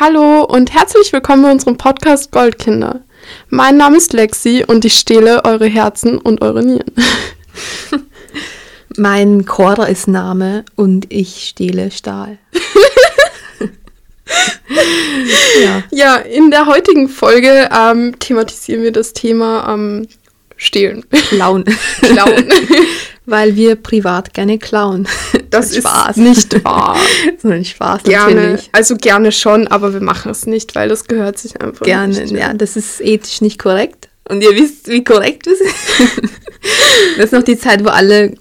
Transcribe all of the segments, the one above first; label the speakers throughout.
Speaker 1: Hallo und herzlich willkommen bei unserem Podcast Goldkinder. Mein Name ist Lexi und ich stehle eure Herzen und eure Nieren.
Speaker 2: Mein Cora ist Name und ich stehle Stahl.
Speaker 1: ja. ja, in der heutigen Folge ähm, thematisieren wir das Thema ähm, Stehlen.
Speaker 2: Klauen. Klauen. Weil wir privat gerne klauen.
Speaker 1: Das ist Spaß. nicht wahr.
Speaker 2: Sondern Spaß
Speaker 1: gerne, natürlich. Also gerne schon, aber wir machen es nicht, weil das gehört sich einfach
Speaker 2: gerne, nicht. Gerne, ja. Das ist ethisch nicht korrekt. Und ihr wisst, wie korrekt das ist. das ist noch die Zeit, wo alle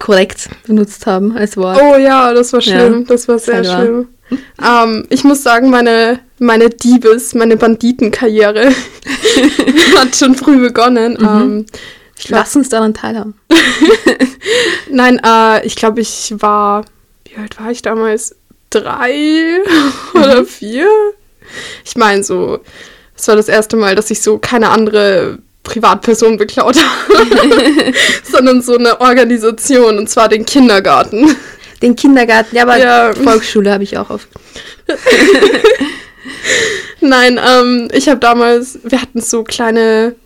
Speaker 2: korrekt benutzt haben als Wort.
Speaker 1: Oh ja, das war schlimm. Ja, das war sehr das schlimm. Ähm, ich muss sagen, meine, meine Diebes, meine Banditenkarriere hat schon früh begonnen. Mhm. Ähm,
Speaker 2: glaub, Lass uns daran teilhaben.
Speaker 1: Nein, äh, ich glaube, ich war, wie alt war ich damals? Drei oder mhm. vier? Ich meine, so, es war das erste Mal, dass ich so keine andere Privatperson beklaut habe, sondern so eine Organisation, und zwar den Kindergarten.
Speaker 2: Den Kindergarten, ja, aber ja. Volksschule habe ich auch oft.
Speaker 1: Nein, ähm, ich habe damals, wir hatten so kleine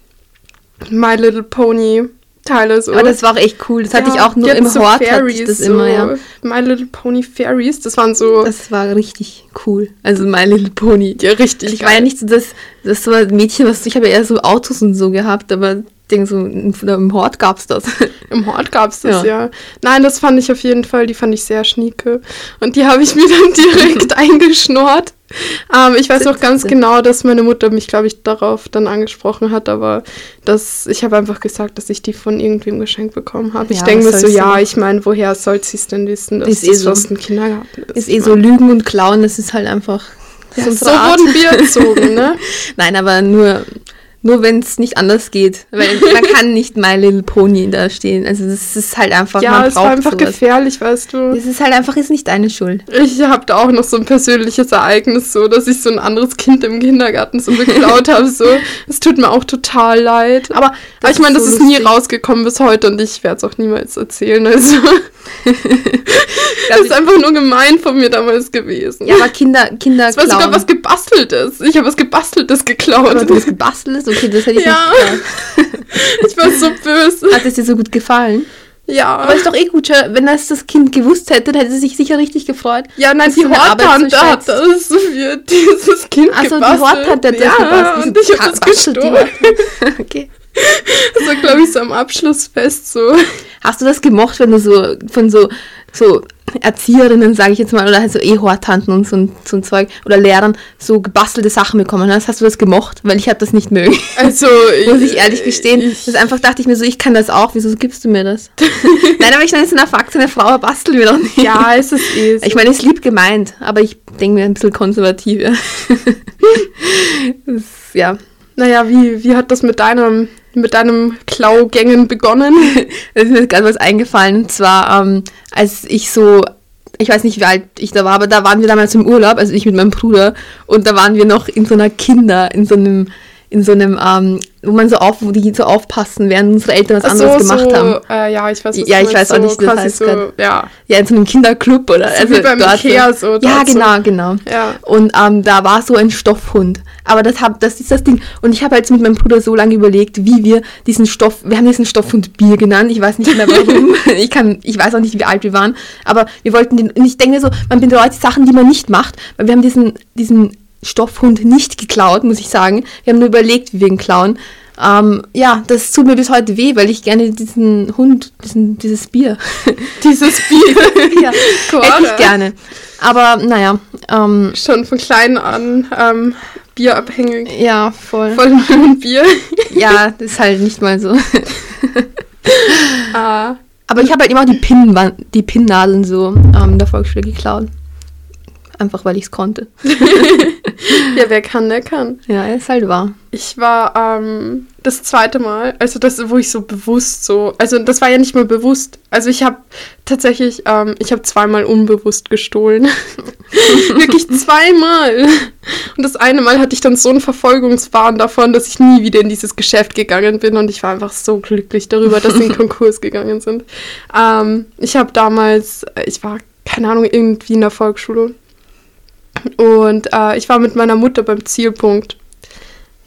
Speaker 1: My Little Pony Teile. So.
Speaker 2: Aber das war auch echt cool. Das ja, hatte ich auch nur im so Hort. Fairies, hatte ich das
Speaker 1: so immer, ja. My Little Pony Fairies, das waren so.
Speaker 2: Das war richtig cool. Also My Little Pony.
Speaker 1: Ja, richtig.
Speaker 2: Ich geil. war ja nicht so das, das war Mädchen, was ich habe ja eher so Autos und so gehabt, aber denke so, im Hort gab es das.
Speaker 1: Im Hort gab es das, ja. ja. Nein, das fand ich auf jeden Fall, die fand ich sehr schnieke. Und die habe ich mir dann direkt eingeschnort. Ähm, ich weiß auch ganz genau, dass meine Mutter mich, glaube ich, darauf dann angesprochen hat, aber das, ich habe einfach gesagt, dass ich die von irgendwem geschenkt bekommen habe. Ja, ich denke mir so, ja, ich meine, woher soll sie es denn wissen, dass ist
Speaker 2: es eh so, ein Kindergarten ist? Ist eh so Lügen und Klauen, das ist halt einfach
Speaker 1: ja, so wurden wir erzogen, ne?
Speaker 2: Nein, aber nur nur wenn es nicht anders geht. Weil man kann nicht My Little Pony da stehen. Also das ist halt einfach.
Speaker 1: Ja, es war einfach sowas. gefährlich, weißt du.
Speaker 2: Es ist halt einfach, ist nicht deine Schuld.
Speaker 1: Ich habe da auch noch so ein persönliches Ereignis, so, dass ich so ein anderes Kind im Kindergarten so beklaut habe. So, es tut mir auch total leid. Aber, aber ich meine, das so ist nie rausgekommen bis heute und ich werde es auch niemals erzählen. Also. das ist einfach nur gemein von mir damals gewesen.
Speaker 2: Ja, aber Kinder, Kinder.
Speaker 1: Es war sogar was gebasteltes. Ich habe was gebasteltes geklaut.
Speaker 2: Aber hast gebasteltes? Okay, das hätte ich ja.
Speaker 1: nicht Ich war so böse.
Speaker 2: Hat es dir so gut gefallen?
Speaker 1: Ja.
Speaker 2: Aber ist doch eh gut, wenn das das Kind gewusst hätte, dann hätte es sich sicher richtig gefreut.
Speaker 1: Ja, nein, die Horttante so hat das für dieses Kind
Speaker 2: also, gebastelt. Also die Horttante hat das
Speaker 1: ja, gebastelt. und ich habe das gestohlen. okay. Das war, glaube ich, so am Abschlussfest so.
Speaker 2: Hast du das gemocht, wenn du so von so, so Erzieherinnen, sage ich jetzt mal, oder halt so E-Hortanten und so, so ein Zeug, oder Lehrern so gebastelte Sachen bekommen hast? Hast du das gemocht? Weil ich habe das nicht mögen.
Speaker 1: Also,
Speaker 2: muss ich ehrlich gestehen. Ich, das einfach dachte ich mir so, ich kann das auch, wieso gibst du mir das? Nein, aber ich meine, es ist eine erwachsene Frau, basteln wir doch nicht.
Speaker 1: Ja, es ist eh so.
Speaker 2: Ich meine, es ist lieb gemeint, aber ich denke mir ein bisschen konservativ, ja.
Speaker 1: Naja, wie, wie hat das mit deinem, mit deinem Klaugängen begonnen?
Speaker 2: Es ist mir gerade was eingefallen. Und zwar, ähm, als ich so, ich weiß nicht, wie alt ich da war, aber da waren wir damals im Urlaub, also ich mit meinem Bruder. Und da waren wir noch in so einer Kinder, in so einem in so einem, ähm, wo man so auf, wo die so aufpassen, während unsere Eltern was Ach anderes so, gemacht so, haben.
Speaker 1: Äh, ja, ich weiß was
Speaker 2: Ja, ich weiß so, auch nicht, wie das heißt so,
Speaker 1: ja.
Speaker 2: ja, in so einem Kinderclub oder
Speaker 1: so also wie beim dort Ikea so.
Speaker 2: Ja, genau, genau.
Speaker 1: Ja.
Speaker 2: Und ähm, da war so ein Stoffhund. Aber das hab, das ist das Ding. Und ich habe halt mit meinem Bruder so lange überlegt, wie wir diesen Stoff, wir haben diesen Stoffhund Bier genannt. Ich weiß nicht mehr warum. ich kann, ich weiß auch nicht, wie alt wir waren. Aber wir wollten den, und ich denke mir so, man bedeutet Sachen, die man nicht macht, weil wir haben diesen, diesen Stoffhund nicht geklaut, muss ich sagen. Wir haben nur überlegt, wie wir ihn klauen. Ähm, ja, das tut mir bis heute weh, weil ich gerne diesen Hund, diesen, dieses Bier.
Speaker 1: dieses Bier.
Speaker 2: ja, hätte ich gerne. Aber naja. Ähm,
Speaker 1: Schon von klein an ähm, bierabhängig.
Speaker 2: Ja, voll.
Speaker 1: Voll mit Bier.
Speaker 2: ja, das ist halt nicht mal so.
Speaker 1: ah.
Speaker 2: Aber ich habe halt immer die, Pin die Pinnnadeln so ähm, der Volksschule geklaut. Einfach weil ich es konnte.
Speaker 1: ja, wer kann, der kann.
Speaker 2: Ja, ist halt wahr.
Speaker 1: Ich war ähm, das zweite Mal, also das, wo ich so bewusst so, also das war ja nicht mal bewusst. Also ich habe tatsächlich, ähm, ich habe zweimal unbewusst gestohlen. Wirklich zweimal. Und das eine Mal hatte ich dann so einen Verfolgungswahn davon, dass ich nie wieder in dieses Geschäft gegangen bin und ich war einfach so glücklich darüber, dass sie in Konkurs gegangen sind. Ähm, ich habe damals, ich war keine Ahnung, irgendwie in der Volksschule Und äh, ich war mit meiner Mutter beim Zielpunkt.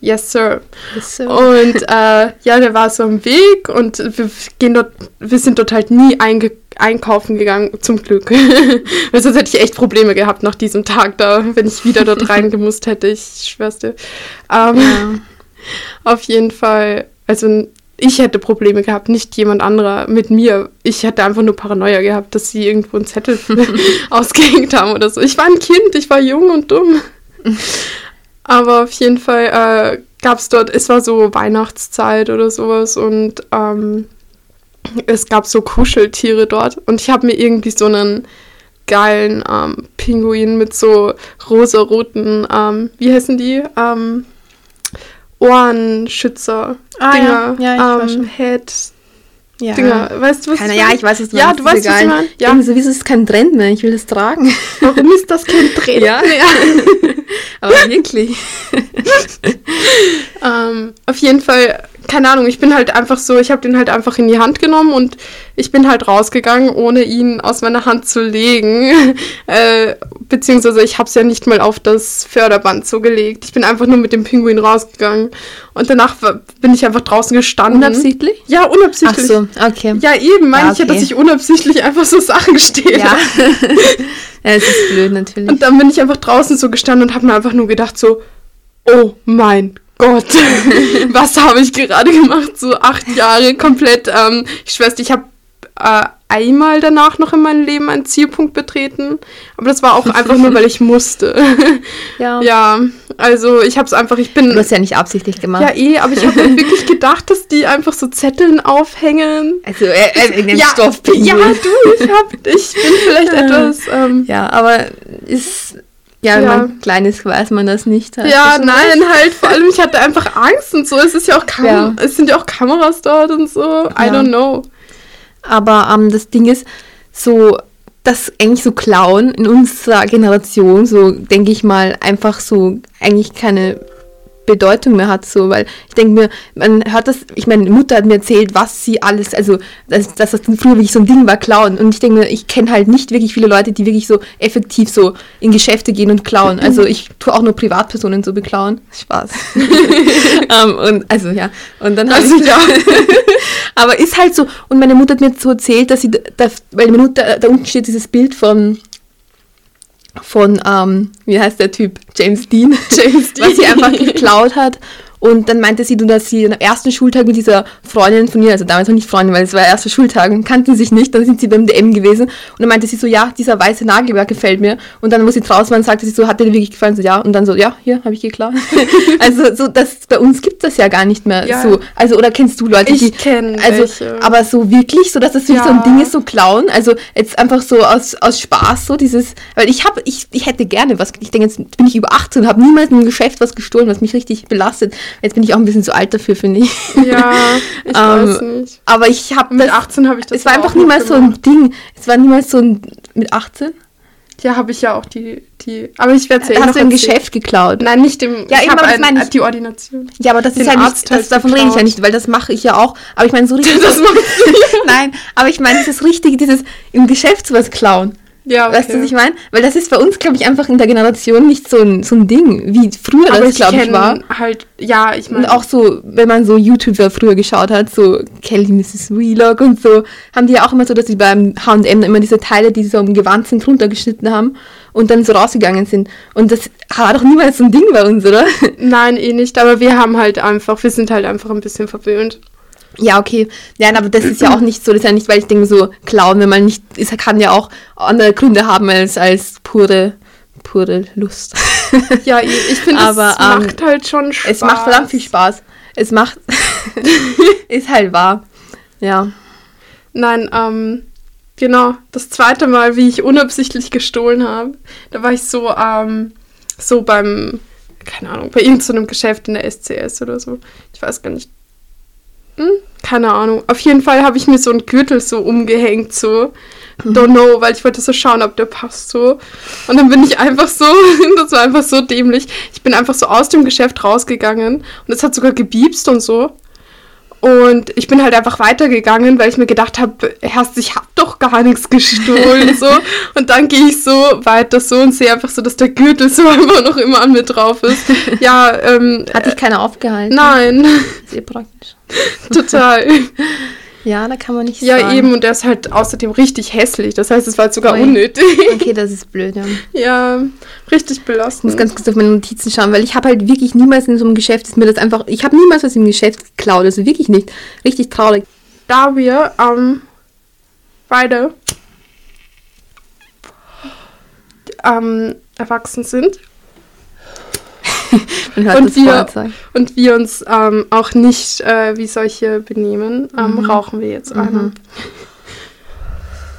Speaker 1: Yes, sir.
Speaker 2: Yes, sir.
Speaker 1: Und äh, ja, der war so am Weg und wir gehen dort, wir sind dort halt nie einge einkaufen gegangen, zum Glück. Weil sonst hätte ich echt Probleme gehabt nach diesem Tag da, wenn ich wieder dort reingemusst hätte, ich schwör's dir. Ähm,
Speaker 2: Ja.
Speaker 1: Auf jeden Fall, also ich hätte Probleme gehabt, nicht jemand anderer mit mir. Ich hätte einfach nur Paranoia gehabt, dass sie irgendwo einen Zettel ausgehängt haben oder so. Ich war ein Kind, ich war jung und dumm. Aber auf jeden Fall äh, gab es dort, es war so Weihnachtszeit oder sowas und ähm, es gab so Kuscheltiere dort und ich habe mir irgendwie so einen geilen ähm, Pinguin mit so rosaroten, ähm, wie heißen die? Ähm, Ohrenschützer.
Speaker 2: Ah,
Speaker 1: Dinger,
Speaker 2: ja. Ja,
Speaker 1: ähm. Head
Speaker 2: ja.
Speaker 1: Dinger. Weißt du, was
Speaker 2: Keine,
Speaker 1: ich
Speaker 2: ja, ich weiß, was du
Speaker 1: Ja, du weißt, was ich meine. Ja.
Speaker 2: Irgendwie so, wieso ist es kein Trend mehr? Ich will das tragen.
Speaker 1: Warum ist das kein Trend?
Speaker 2: Ja. Aber wirklich.
Speaker 1: Ähm, auf jeden Fall, keine Ahnung, ich bin halt einfach so, ich habe den halt einfach in die Hand genommen und ich bin halt rausgegangen, ohne ihn aus meiner Hand zu legen. äh, beziehungsweise ich habe es ja nicht mal auf das Förderband so gelegt. Ich bin einfach nur mit dem Pinguin rausgegangen und danach bin ich einfach draußen gestanden.
Speaker 2: Unabsichtlich?
Speaker 1: Ja,
Speaker 2: Ach
Speaker 1: unabsichtlich.
Speaker 2: so, okay.
Speaker 1: Ja, eben, meine
Speaker 2: Ja,
Speaker 1: ich ja, dass
Speaker 2: okay.
Speaker 1: ich unabsichtlich einfach so Sachen stehle.
Speaker 2: Ja. ja, es ist blöd natürlich.
Speaker 1: Und dann bin ich einfach draußen so gestanden und habe mir einfach nur gedacht so, oh mein Gott, was habe ich gerade gemacht? So acht Jahre komplett. Ähm, ich schwör's ich habe äh, einmal danach noch in meinem Leben einen Zielpunkt betreten, aber das war auch einfach nur, weil ich musste.
Speaker 2: ja.
Speaker 1: ja, also ich habe es einfach, ich bin...
Speaker 2: Du hast ja nicht absichtlich gemacht.
Speaker 1: Ja, eh, aber ich habe mir wirklich gedacht, dass die einfach so Zetteln aufhängen.
Speaker 2: also, äh, äh, wegen dem
Speaker 1: ja,
Speaker 2: Stoffpinguin.
Speaker 1: ja, du, ich, hab, ich bin vielleicht etwas... Ähm,
Speaker 2: Ja, aber ist. Ja, wenn
Speaker 1: Ja.
Speaker 2: man klein ist, weiß man das nicht. Hast
Speaker 1: Ja,
Speaker 2: du schon
Speaker 1: nein,
Speaker 2: recht.
Speaker 1: halt, vor allem ich hatte einfach Angst und so. Es ist ja auch Kam
Speaker 2: Ja.
Speaker 1: es sind ja auch Kameras dort und so. I don't know.
Speaker 2: Aber ähm, das Ding ist, so, dass eigentlich so Clown in unserer Generation, so denke ich mal, einfach so eigentlich keine Bedeutung mehr hat, so, weil ich denke mir, man hört das, ich meine, Mutter hat mir erzählt, was sie alles, also, dass, dass das früher wirklich so ein Ding war, klauen. Und ich denke mir, ich kenne halt nicht wirklich viele Leute, die wirklich so effektiv so in Geschäfte gehen und klauen. Also ich tue auch nur Privatpersonen so beklauen. Spaß. ähm, und also ja. Und dann
Speaker 1: Also,
Speaker 2: ich,
Speaker 1: ja.
Speaker 2: aber ist halt so, und meine Mutter hat mir so erzählt, dass sie, da, weil meine Mutter, da unten steht dieses Bild von, von, ähm, wie heißt der Typ? James Dean.
Speaker 1: James
Speaker 2: Was sie
Speaker 1: Dean.
Speaker 2: einfach geklaut hat. Und dann meinte sie, dass sie am ersten Schultag mit dieser Freundin von ihr, also damals noch nicht Freundin, weil es war der erste Schultag und kannten sich nicht, dann sind sie beim DM gewesen und dann meinte sie so, ja, dieser weiße Nagelwerk gefällt mir. Und dann, wo sie draußen waren, sagte sie so, hat dir wirklich gefallen? So, ja. Und dann so, ja, hier, habe ich geklaut. also so, das, bei uns gibt es das ja gar nicht mehr
Speaker 1: Ja.
Speaker 2: so. Also, oder kennst du Leute, die...
Speaker 1: Ich kenn
Speaker 2: Also,
Speaker 1: welche.
Speaker 2: aber so wirklich, so dass das wirklich so ein
Speaker 1: Ja.
Speaker 2: Ding ist, so klauen. Also jetzt einfach so aus, aus Spaß, so dieses, weil ich habe, ich, ich hätte gerne was, ich denke, jetzt bin ich über 18 und habe niemals in einem Geschäft was gestohlen, was mich richtig belastet. Jetzt bin ich auch ein bisschen zu alt dafür, finde ich.
Speaker 1: Ja, ich
Speaker 2: Ähm,
Speaker 1: weiß nicht.
Speaker 2: Aber ich habe
Speaker 1: Mit 18 habe ich das
Speaker 2: Es war einfach niemals so ein. Ding. Es war niemals so ein, mit 18?
Speaker 1: Ja, habe ich ja auch die, die. Aber ich werde es ja eh
Speaker 2: hast du im. Geschäft geklaut.
Speaker 1: Nein, nicht im.
Speaker 2: Ja,
Speaker 1: ich habe ein-
Speaker 2: ich.
Speaker 1: die Ordination.
Speaker 2: Ja, aber das
Speaker 1: Den
Speaker 2: ist ja nicht,
Speaker 1: Arzt halt
Speaker 2: das, davon rede ich ja nicht, weil das mache ich ja auch. Aber ich meine so richtig.
Speaker 1: Das machst
Speaker 2: Nein, aber ich meine dieses Richtige, dieses im Geschäft sowas klauen.
Speaker 1: Ja, okay.
Speaker 2: Weißt du, was ich meine? Weil das ist bei uns, glaube ich, einfach in der Generation nicht so ein, so ein Ding, wie früher
Speaker 1: aber
Speaker 2: das,
Speaker 1: ich
Speaker 2: glaube ich, war.
Speaker 1: halt, ja, ich
Speaker 2: Und
Speaker 1: meine.
Speaker 2: auch so, wenn man so YouTuber früher geschaut hat, so Kelly Mrs. Vlog und so, haben die ja auch immer so, dass sie beim H&M immer diese Teile, die so am Gewand sind, runtergeschnitten haben und dann so rausgegangen sind. Und das war doch niemals so ein Ding bei uns, oder?
Speaker 1: Nein, eh nicht, aber wir haben halt einfach, wir sind halt einfach ein bisschen verwöhnt.
Speaker 2: Ja, okay. Ja, aber das ist ja auch nicht so, das ist ja nicht, weil ich denke so, klauen, wenn man nicht, es kann ja auch andere Gründe haben als, als pure, pure Lust.
Speaker 1: Ja, ich finde, es
Speaker 2: Aber, ähm,
Speaker 1: macht halt schon Spaß.
Speaker 2: Es macht verdammt viel Spaß. Es macht, ist halt wahr. Ja.
Speaker 1: Nein, ähm, genau, das zweite Mal, wie ich unabsichtlich gestohlen habe, da war ich so, ähm, so beim, keine Ahnung, bei irgendeinem Geschäft in der SCS oder so. Ich weiß gar nicht. Hm? Keine Ahnung. Auf jeden Fall habe ich mir so einen Gürtel so umgehängt, so. Don't know, weil ich wollte so schauen, ob der passt so. Und dann bin ich einfach so, das war einfach so dämlich. Ich bin einfach so aus dem Geschäft rausgegangen und es hat sogar gebiebst und so. Und ich bin halt einfach weitergegangen, weil ich mir gedacht habe, erst ich habe doch gar nichts gestohlen so. Und dann gehe ich so weiter so und sehe einfach so, dass der Gürtel so immer noch immer an mir drauf ist. Ja, ähm,
Speaker 2: Hat dich keiner aufgehalten?
Speaker 1: nein,
Speaker 2: Sehr praktisch.
Speaker 1: total.
Speaker 2: Ja, da kann man nicht
Speaker 1: Ja,
Speaker 2: sagen.
Speaker 1: eben, und der ist halt außerdem richtig hässlich. Das heißt, es war sogar
Speaker 2: Ui.
Speaker 1: unnötig.
Speaker 2: Okay, das ist blöd, ja.
Speaker 1: ja, richtig
Speaker 2: Ich muss
Speaker 1: belastend.
Speaker 2: ganz kurz auf meine Notizen schauen, weil ich habe halt wirklich niemals in so einem Geschäft, ist mir das einfach, ich habe niemals was im Geschäft geklaut, also wirklich nicht. Richtig traurig.
Speaker 1: da wir ähm, beide ähm, erwachsen sind Und wir- und wir uns ähm, auch nicht äh, wie solche benehmen, ähm, rauchen wir jetzt eine.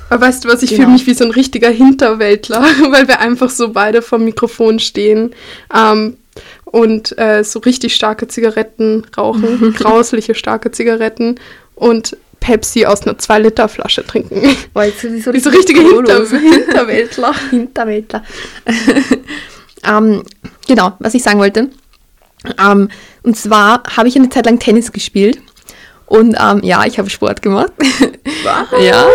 Speaker 1: Aber weißt du was, ich
Speaker 2: Genau.
Speaker 1: fühle mich wie so ein richtiger Hinterwäldler, weil wir einfach so beide vom Mikrofon stehen ähm, und äh, so richtig starke Zigaretten rauchen, grausliche starke Zigaretten und Pepsi aus einer 2-Liter-Flasche trinken.
Speaker 2: Boah, jetzt ist so,
Speaker 1: Wie so richtige
Speaker 2: Hinter
Speaker 1: Hinterwäldler.
Speaker 2: Hinterwäldler. Ähm, genau, was ich sagen wollte. Ähm, und zwar habe ich eine Zeit lang Tennis gespielt. Und ähm, ja, ich habe Sport gemacht.
Speaker 1: Was?
Speaker 2: ja, ja.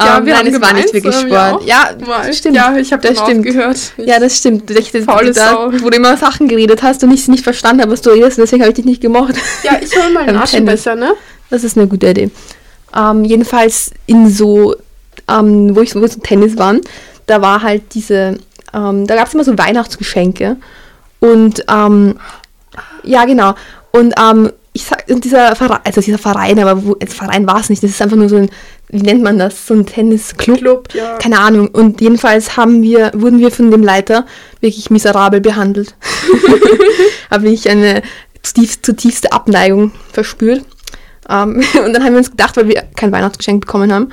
Speaker 1: Ja,
Speaker 2: ähm,
Speaker 1: wir
Speaker 2: nein,
Speaker 1: haben
Speaker 2: es war nicht wirklich
Speaker 1: ja
Speaker 2: Sport. Ja, das stimmt.
Speaker 1: Ja, ich habe das
Speaker 2: stimmt.
Speaker 1: gehört.
Speaker 2: Ja, das stimmt. Ich, das,
Speaker 1: Faule
Speaker 2: da,
Speaker 1: Sau.
Speaker 2: wo du immer Sachen geredet hast und ich es nicht verstanden habe, was du redest, und deswegen habe ich dich nicht gemocht.
Speaker 1: Ja, ich hole mal einen Aschenbecher, ne?
Speaker 2: Das ist eine gute Idee. Ähm, jedenfalls in so, ähm, wo ich wo wir so Tennis waren, da war halt diese, ähm, da gab es immer so Weihnachtsgeschenke. Und ähm, ja, genau. Und ähm, ich sag, dieser Verein, also dieser Verein, aber wo, als Verein war es nicht, das ist einfach nur so ein, wie nennt man das, so ein Tennisclub.
Speaker 1: Club, ja.
Speaker 2: Keine Ahnung. Und jedenfalls haben wir, wurden wir von dem Leiter wirklich miserabel behandelt. Habe ich eine zutiefst, zutiefste Abneigung verspürt. Ähm, und dann haben wir uns gedacht, weil wir kein Weihnachtsgeschenk bekommen haben,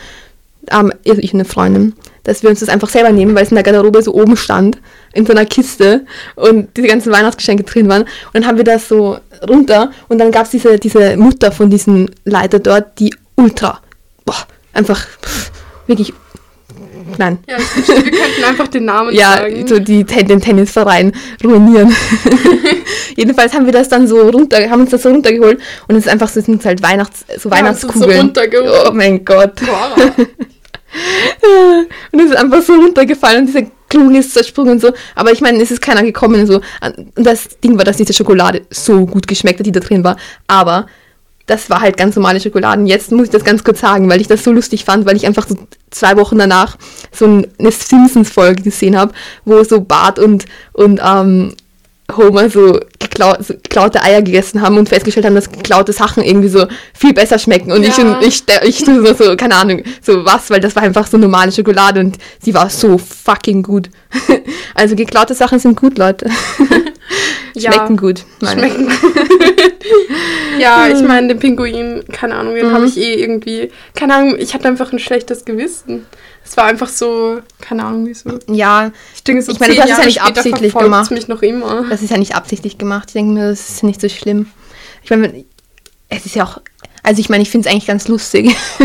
Speaker 2: ähm, also ich und eine Freundin, dass wir uns das einfach selber nehmen, weil es in der Garderobe so oben stand, in so einer Kiste und diese ganzen Weihnachtsgeschenke drin waren. Und dann haben wir das so runter und dann gab es diese, diese Mutter von diesem Leiter dort, die ultra, boah, einfach pff, wirklich, nein,
Speaker 1: Ja, wir könnten einfach den Namen
Speaker 2: ja,
Speaker 1: sagen.
Speaker 2: so die, den Tennisverein ruinieren. Jedenfalls haben wir das dann so runter, haben uns das so runtergeholt und es ist einfach so, es sind halt Weihnachts, so
Speaker 1: Ja, es ist so
Speaker 2: Weihnachtskugeln.
Speaker 1: runtergeholt.
Speaker 2: oh mein Gott.
Speaker 1: Boah.
Speaker 2: Und es ist einfach so runtergefallen und dieser Kugel ist zersprungen und so. Aber ich meine, es ist keiner gekommen. So. Und das Ding war, dass diese Schokolade so gut geschmeckt hat, die da drin war. Aber das war halt ganz normale Schokolade. Und Jetzt muss ich das ganz kurz sagen, weil ich das so lustig fand, weil ich einfach so zwei Wochen danach so eine Simpsons-Folge gesehen habe, wo so Bart und, und ähm, Homer so, geklau so geklaute Eier gegessen haben und festgestellt haben, dass geklaute Sachen irgendwie so viel besser schmecken. Und ich
Speaker 1: Ja.
Speaker 2: und ich, ich so, so, keine Ahnung, so was, weil das war einfach so normale Schokolade und sie war so fucking gut. Also geklaute Sachen sind gut, Leute.
Speaker 1: Ja,
Speaker 2: Schmecken gut. meine ich.
Speaker 1: Schmecken. ja, ich meine, den Pinguin, keine Ahnung, den habe ich eh irgendwie, keine Ahnung, ich hatte einfach ein schlechtes Gewissen. Es war einfach so, keine Ahnung, wieso.
Speaker 2: Ja,
Speaker 1: Ich denke, so
Speaker 2: Ich meine, du hast es ja
Speaker 1: Jahre
Speaker 2: nicht absichtlich gemacht.
Speaker 1: mich noch immer.
Speaker 2: das ist ja nicht absichtlich gemacht. Ich denke mir, das ist nicht so schlimm. Ich meine, es ist ja auch, also ich meine, ich finde es eigentlich ganz lustig.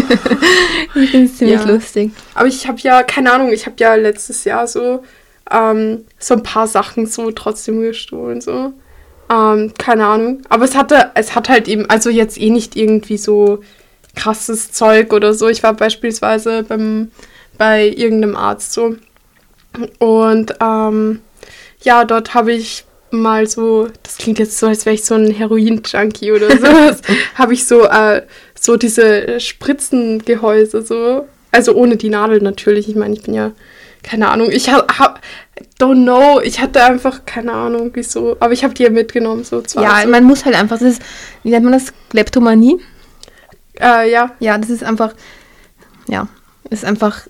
Speaker 2: ich finde es ziemlich
Speaker 1: Ja.
Speaker 2: lustig.
Speaker 1: Aber ich habe ja, keine Ahnung, ich habe ja letztes Jahr so, ähm, so ein paar Sachen so trotzdem gestohlen, so. Ähm, keine Ahnung. Aber es hatte, es hat halt eben, also jetzt eh nicht irgendwie so krasses Zeug oder so. Ich war beispielsweise beim, bei irgendeinem Arzt so. Und ähm, ja, dort habe ich mal so, das klingt jetzt so, als wäre ich so ein Heroin-Junkie oder sowas, habe ich so, äh, so diese Spritzengehäuse so, also ohne die Nadel natürlich, ich meine, ich bin ja, keine Ahnung, ich habe, hab, don't know, ich hatte einfach keine Ahnung, wieso, aber ich habe die ja mitgenommen, so zwar.
Speaker 2: Ja,
Speaker 1: so,
Speaker 2: man muss halt einfach, das ist, wie nennt man das? Kleptomanie?
Speaker 1: äh, ja.
Speaker 2: Ja, das ist einfach, ja, ist einfach,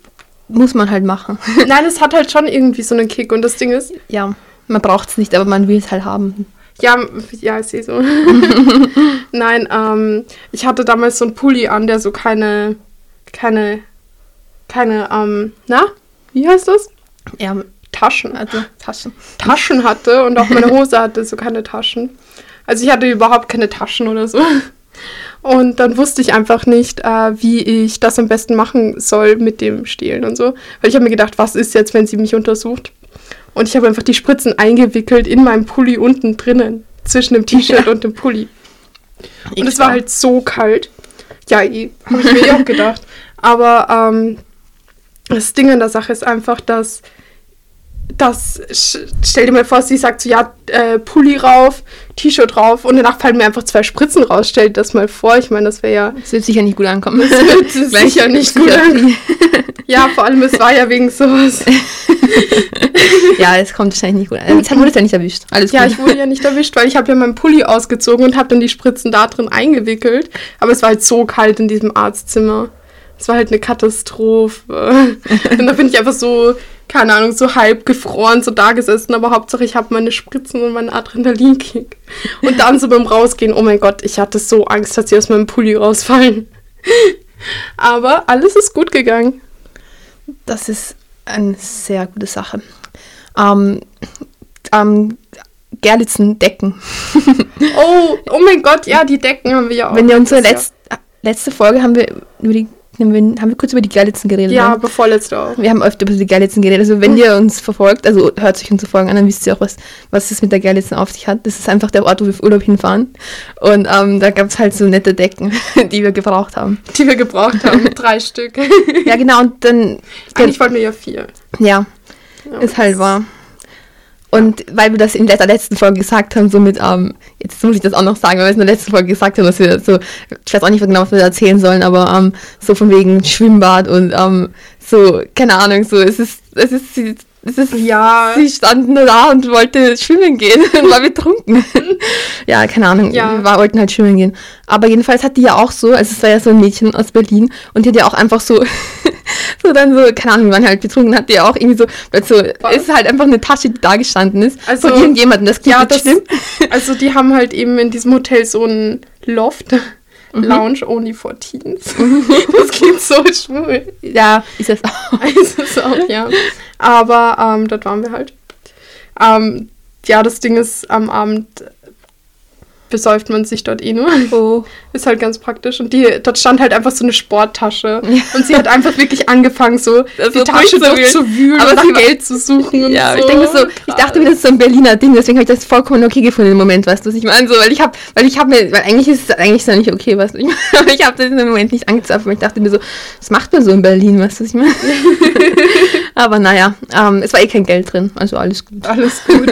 Speaker 2: muss man halt machen.
Speaker 1: Nein, es hat halt schon irgendwie so einen Kick und das Ding ist,
Speaker 2: ja, man braucht es nicht, aber man will es halt haben.
Speaker 1: Ja, ja, ist eh so. Nein, ähm, ich hatte damals so einen Pulli an, der so keine, keine, keine, ähm, na, wie heißt das?
Speaker 2: Ja,
Speaker 1: Taschen.
Speaker 2: also Taschen.
Speaker 1: Taschen hatte und auch meine Hose hatte so keine Taschen. Also ich hatte überhaupt keine Taschen oder so. Und dann wusste ich einfach nicht, äh, wie ich das am besten machen soll mit dem Stehlen und so. Weil ich habe mir gedacht, was ist jetzt, wenn sie mich untersucht? Und ich habe einfach die Spritzen eingewickelt in meinem Pulli unten drinnen, zwischen dem T-Shirt und dem Pulli. Und es war halt so kalt. Ja, habe ich mir eh auch gedacht. Aber ähm, das Ding an der Sache ist einfach, dass das, stell dir mal vor, sie sagt so, ja, äh, Pulli rauf, T-Shirt drauf und danach fallen mir einfach zwei Spritzen raus. Stell dir das mal vor, ich meine, das wäre ja...
Speaker 2: Das wird sicher nicht gut ankommen.
Speaker 1: Das wird sicher nicht gut ankommen. ja, vor allem, es war ja wegen sowas.
Speaker 2: ja, es kommt wahrscheinlich nicht gut an. Jetzt wurde es ja nicht erwischt.
Speaker 1: Alles ja, gut. ich wurde ja nicht erwischt, weil ich habe ja meinen Pulli ausgezogen und habe dann die Spritzen da drin eingewickelt. Aber es war halt so kalt in diesem Arztzimmer. Es war halt eine Katastrophe. und da bin ich einfach so keine Ahnung, so halb gefroren, so da gesessen, aber Hauptsache ich habe meine Spritzen und meinen Adrenalinkick. Und dann so beim Rausgehen, oh mein Gott, ich hatte so Angst, dass sie aus meinem Pulli rausfallen. Aber alles ist gut gegangen.
Speaker 2: Das ist eine sehr gute Sache. Ähm, ähm, Gerlitzen Decken.
Speaker 1: oh, oh mein Gott, ja, die Decken haben wir ja auch.
Speaker 2: Wenn ihr unsere letzte, letzte Folge haben wir über die haben wir, haben wir kurz über die Gerlitzen geredet?
Speaker 1: Ja, ne? aber vorletzte auch.
Speaker 2: Wir haben öfter über die Gerlitzen geredet. Also wenn ihr uns verfolgt, also hört sich unsere Folgen an, dann wisst ihr auch, was, was es mit der Gerlitzen auf sich hat. Das ist einfach der Ort, wo wir auf Urlaub hinfahren. Und ähm, da gab es halt so nette Decken, die wir gebraucht haben.
Speaker 1: Die wir gebraucht haben, drei Stück.
Speaker 2: Ja, genau. Und dann...
Speaker 1: Eigentlich wollten wir ja vier.
Speaker 2: Ja, ja ist halt wahr. Und weil wir das in der letzten Folge gesagt haben, so mit, ähm, jetzt muss ich das auch noch sagen, weil wir es in der letzten Folge gesagt haben, dass wir so, ich weiß auch nicht genau, was wir da erzählen sollen, aber ähm, so von wegen Schwimmbad und ähm, so, keine Ahnung, so, es ist, es ist, es ist, ja. Sie standen da und wollte schwimmen gehen und war betrunken. ja, keine Ahnung. Ja. Wir wollten halt schwimmen gehen. Aber jedenfalls hat die ja auch so, also es war ja so ein Mädchen aus Berlin und die hat ja auch einfach so so dann so, keine Ahnung, man halt betrunken hat, die auch irgendwie so, so es ist halt einfach eine Tasche, die da gestanden ist, also, von irgendjemandem, das klingt ja, das, schlimm.
Speaker 1: Also die haben halt eben in diesem Hotel so ein Loft. Mhm. Lounge only for teens. das klingt so schwul.
Speaker 2: Ja, ist es auch.
Speaker 1: ist es auch, ja. Aber ähm, dort waren wir halt. Ähm, ja, das Ding ist, am Abend besäuft man sich dort eh nur. Oh. Ist halt ganz praktisch. Und die, dort stand halt einfach so eine Sporttasche. Ja. Und sie hat einfach wirklich angefangen, so also die Tasche durchzuwühlen aber nach Geld zu suchen.
Speaker 2: ja,
Speaker 1: so.
Speaker 2: ich denke so, ich dachte mir, das ist so ein Berliner Ding, deswegen habe ich das vollkommen okay gefunden im Moment, weißt du, was ich meine? So, weil ich habe, weil ich habe mir, weil eigentlich ist es eigentlich so nicht okay, weißt du, ich meine, ich habe das im Moment nicht angezapft, weil ich dachte mir so, was macht man so in Berlin, weißt du, was ich meine? aber naja, ähm, es war eh kein Geld drin, also alles gut.
Speaker 1: Alles gut.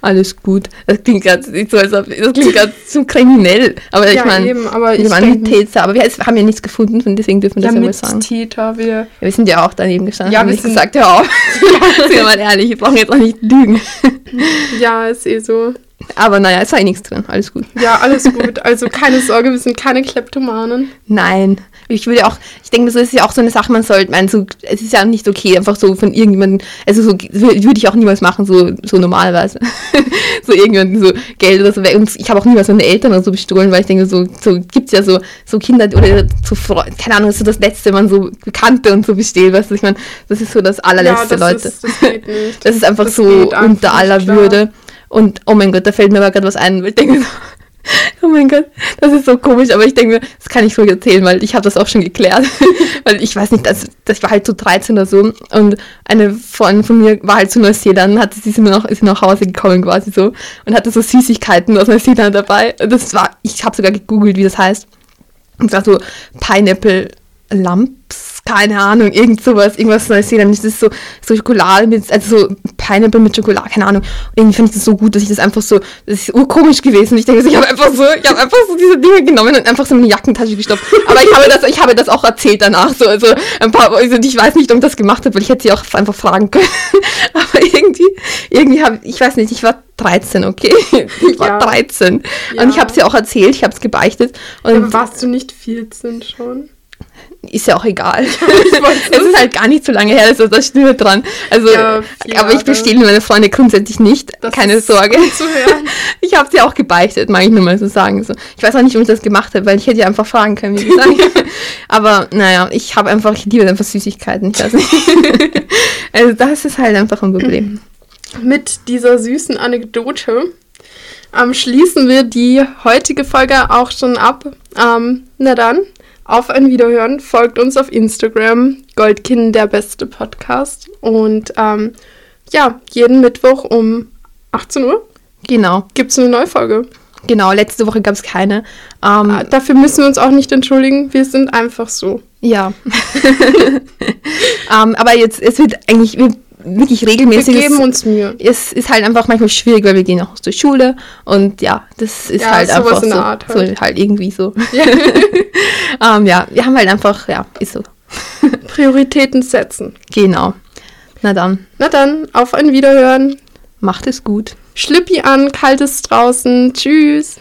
Speaker 2: alles gut. Das klingt gerade so, als ob, das klingt gerade zu kriminell. Aber ja, ich meine, wir waren nicht Täter, aber wir haben ja nichts gefunden, deswegen dürfen wir das ja sagen.
Speaker 1: Täter, wir, ja,
Speaker 2: wir sind ja auch daneben gestanden. Ja, wir nicht gesagt, hör auf. ja. Sind mal ehrlich, wir brauchen jetzt auch nicht lügen.
Speaker 1: ja, ist eh so.
Speaker 2: Aber naja, es war eh nichts drin, alles gut.
Speaker 1: Ja, alles gut. Also keine Sorge, wir sind keine Kleptomanen.
Speaker 2: Nein, ich würde auch, ich denke, das ist ja auch so eine Sache, man sollte, man, so, es ist ja nicht okay, einfach so von irgendjemandem, also so würde ich auch niemals machen, so, so normalerweise. so irgendjemanden so Geld oder so. Und ich habe auch niemals meine Eltern oder so bestohlen, weil ich denke, so, so gibt es ja so, so Kinder oder so Freunde, keine Ahnung, das ist so das Letzte, man so Bekannte und so besteht, weißt du, ich meine, das ist so das allerletzte, ja, das Leute. Ist, das, geht nicht. das ist einfach das so unter aller Würde. Und oh mein Gott, da fällt mir aber gerade was ein, weil ich denke so, Oh mein Gott, das ist so komisch, aber ich denke mir, das kann ich so erzählen, weil ich habe das auch schon geklärt. weil ich weiß nicht, das, das war halt so 13 oder so und eine Freundin von mir war halt zu Neuseeland, hatte sie noch, ist nach Hause gekommen quasi so und hatte so Süßigkeiten aus Neuseeland dabei. Das war, ich habe sogar gegoogelt, wie das heißt. Und es war so Pineapple Lamps, keine Ahnung, irgend sowas, irgendwas Neuseeland. Das ist so, so Schokolade mit, also so Pineapple mit Schokolade, keine Ahnung. Und irgendwie finde ich das so gut, dass ich das einfach so, das ist urkomisch gewesen. Ich denke, ich habe einfach so, ich habe einfach so diese Dinge genommen und einfach so in eine Jackentasche gestopft. Aber ich habe das, ich habe das auch erzählt danach, so, also ein paar, also ich weiß nicht, ob ich das gemacht habe, weil ich hätte sie auch einfach fragen können. Aber irgendwie, irgendwie habe, ich weiß nicht, ich war 13, okay? Ich war ja. 13. Ja. Und ich habe sie auch erzählt, ich habe es gebeichtet. Und
Speaker 1: Aber warst du nicht 14 schon?
Speaker 2: Ist ja auch egal. es ist halt gar nicht so lange her, also da steht dran. Also, ja, aber ich bestehle meine Freunde grundsätzlich nicht. Das keine Sorge. ich habe sie auch gebeichtet, mag ich nur mal so sagen. So. Ich weiß auch nicht, warum ich das gemacht habe, weil ich hätte ja einfach fragen können, wie gesagt. aber naja, ich habe einfach, ich liebe einfach Süßigkeiten. Ich weiß nicht. also das ist halt einfach ein Problem.
Speaker 1: Mit dieser süßen Anekdote ähm, schließen wir die heutige Folge auch schon ab. Ähm, na dann, auf ein Wiederhören. Folgt uns auf Instagram, Goldkin der beste Podcast. Und ähm, ja, jeden Mittwoch um 18 Uhr.
Speaker 2: Genau.
Speaker 1: Gibt es eine neue Folge.
Speaker 2: Genau, letzte Woche gab es keine. Ähm,
Speaker 1: Ah, Dafür müssen wir uns auch nicht entschuldigen. Wir sind einfach so.
Speaker 2: Ja. ähm, aber jetzt, es wird eigentlich wir- wirklich
Speaker 1: Wir
Speaker 2: regelmäßig.
Speaker 1: geben
Speaker 2: es,
Speaker 1: uns Mühe.
Speaker 2: es ist halt einfach manchmal schwierig, weil wir gehen auch zur Schule und ja, das ist
Speaker 1: Ja,
Speaker 2: halt einfach
Speaker 1: in
Speaker 2: so,
Speaker 1: Art
Speaker 2: so
Speaker 1: halt.
Speaker 2: halt irgendwie so.
Speaker 1: Ja.
Speaker 2: ähm, ja, wir haben halt einfach, ja, ist so.
Speaker 1: Prioritäten setzen.
Speaker 2: Genau. Na dann,
Speaker 1: Na dann, auf ein Wiederhören.
Speaker 2: macht es gut.
Speaker 1: Schlippi an, kaltes draußen. Tschüss.